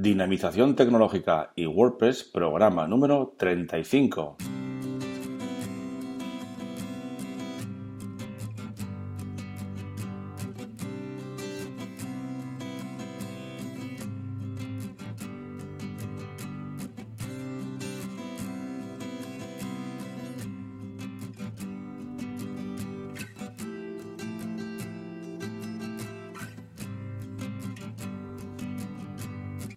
Dinamización Tecnológica y WordPress, programa número 35.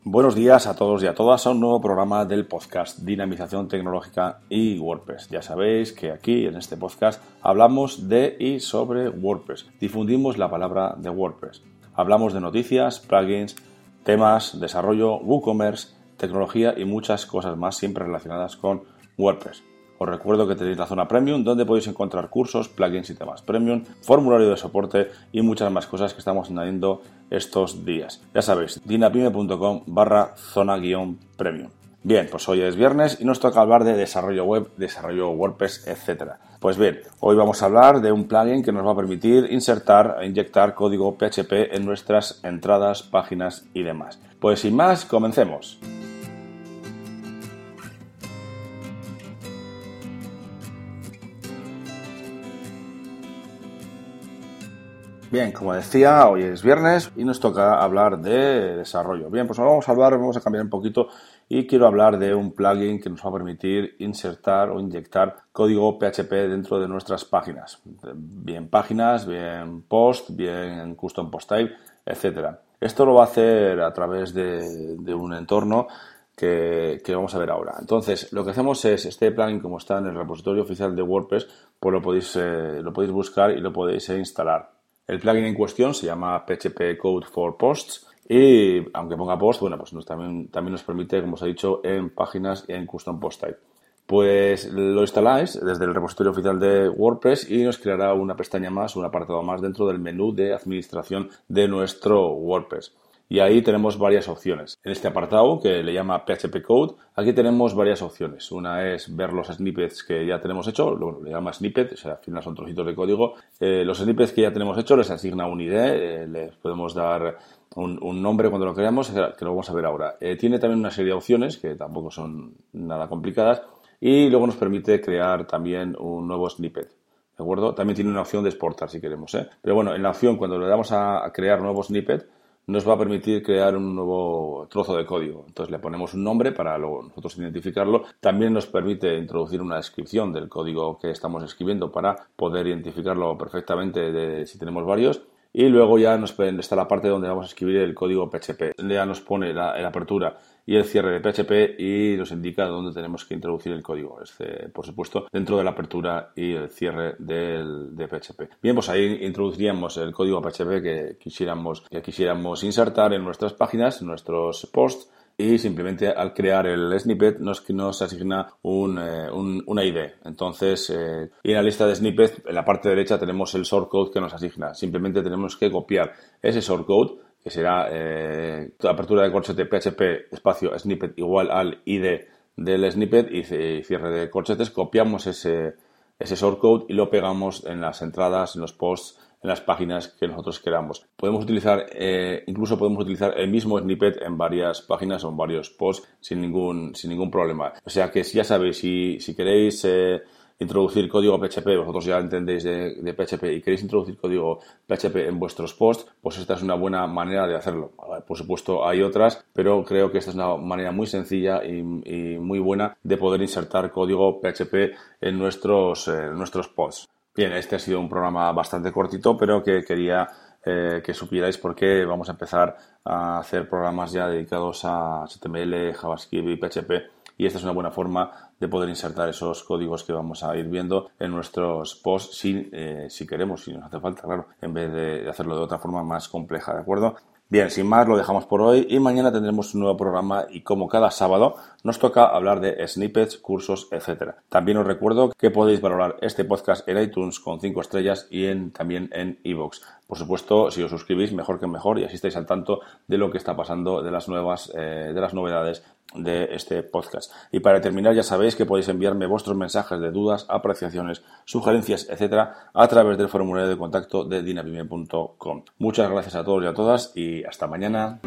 Buenos días a todos y a todas a un nuevo programa del podcast Dinamización Tecnológica y WordPress. Ya sabéis que aquí en este podcast hablamos de y sobre WordPress. Difundimos la palabra de WordPress. Hablamos de noticias, plugins, temas, desarrollo, WooCommerce, tecnología y muchas cosas más siempre relacionadas con WordPress. Os recuerdo que tenéis la zona premium donde podéis encontrar cursos, plugins y temas premium, formulario de soporte y muchas más cosas que estamos añadiendo estos días. Ya sabéis, dinapime.com barra zona guion premium. Bien, pues hoy es viernes y nos toca hablar de desarrollo web, desarrollo WordPress, etc. Pues bien, hoy vamos a hablar de un plugin que nos va a permitir insertar e inyectar código PHP en nuestras entradas, páginas y demás. Pues sin más, comencemos. Bien, como decía, hoy es viernes y nos toca hablar de desarrollo. Bien, pues ahora vamos a hablar, vamos a cambiar un poquito y quiero hablar de un plugin que nos va a permitir insertar o inyectar código PHP dentro de nuestras páginas. Bien páginas, bien post, bien custom post type, etcétera. Esto lo va a hacer a través de, un entorno que, vamos a ver ahora. Entonces, lo que hacemos es, este plugin como está en el repositorio oficial de WordPress, pues lo podéis, eh, lo podéis buscar y lo podéis instalar. El plugin en cuestión se llama PHP Code for Posts y aunque ponga post, bueno, pues también, también nos permite, como os he dicho, en páginas y en custom post type. Pues lo instaláis desde el repositorio oficial de WordPress y nos creará una pestaña más, un apartado más dentro del menú de administración de nuestro WordPress y ahí tenemos varias opciones. En este apartado que le llama PHP Code, aquí tenemos varias opciones. Una es ver los snippets que ya tenemos hecho, lo, le llama snippet, o sea, al final son trocitos de código. Eh, los snippets que ya tenemos hecho les asigna un ID, eh, les podemos dar un, nombre cuando lo creamos, que lo vamos a ver ahora. Eh, tiene también una serie de opciones que tampoco son nada complicadas y luego nos permite crear también un nuevo snippet. ¿De acuerdo? También tiene una opción de exportar si queremos, ¿eh? Pero bueno, en la opción cuando le damos a crear nuevo snippet, nos va a permitir crear un nuevo trozo de código. Entonces le ponemos un nombre para luego nosotros identificarlo. También nos permite introducir una descripción del código que estamos escribiendo para poder identificarlo perfectamente de, si tenemos varios. Y luego ya nos está la parte donde vamos a escribir el código PHP. Ya nos pone la, apertura y el cierre de PHP y nos indica dónde tenemos que introducir el código. Este, por supuesto, dentro de la apertura y el cierre del, de PHP. Bien, pues ahí introduciríamos el código PHP que quisiéramos, que quisiéramos insertar en nuestras páginas, en nuestros posts y simplemente al crear el snippet nos, nos asigna un, eh, una ID. Entonces, eh, y en la lista de snippets, en la parte derecha tenemos el short code que nos asigna. Simplemente tenemos que copiar ese short code que será eh, apertura de corchete PHP espacio snippet igual al ID del snippet y cierre de corchetes. Copiamos ese, ese shortcode y lo pegamos en las entradas, en los posts en las páginas que nosotros queramos. Podemos utilizar, eh, incluso podemos utilizar el mismo snippet en varias páginas o en varios posts sin ningún, sin ningún problema. O sea que ya sabéis, si, si queréis eh, introducir código PHP, vosotros ya entendéis de, PHP y queréis introducir código PHP en vuestros posts, pues esta es una buena manera de hacerlo. Por supuesto, hay otras, pero creo que esta es una manera muy sencilla y, muy buena de poder insertar código PHP en nuestros, eh, nuestros posts. Bien, este ha sido un programa bastante cortito, pero que quería eh, que supierais por qué vamos a empezar a hacer programas ya dedicados a HTML, JavaScript y PHP. Y esta es una buena forma de poder insertar esos códigos que vamos a ir viendo en nuestros posts si, eh, si queremos, si nos hace falta, claro, en vez de hacerlo de otra forma más compleja, ¿de acuerdo? Bien, sin más, lo dejamos por hoy y mañana tendremos un nuevo programa y como cada sábado nos toca hablar de snippets, cursos, etc. También os recuerdo que podéis valorar este podcast en iTunes con 5 estrellas y en, también en iVoox. Por supuesto, si os suscribís, mejor que mejor y así estáis al tanto de lo que está pasando, de las nuevas, eh, de las novedades de este podcast. Y para terminar, ya sabéis que podéis enviarme vuestros mensajes de dudas, apreciaciones, sugerencias, etcétera, a través del formulario de contacto de dinapime.com. Muchas gracias a todos y a todas y hasta mañana.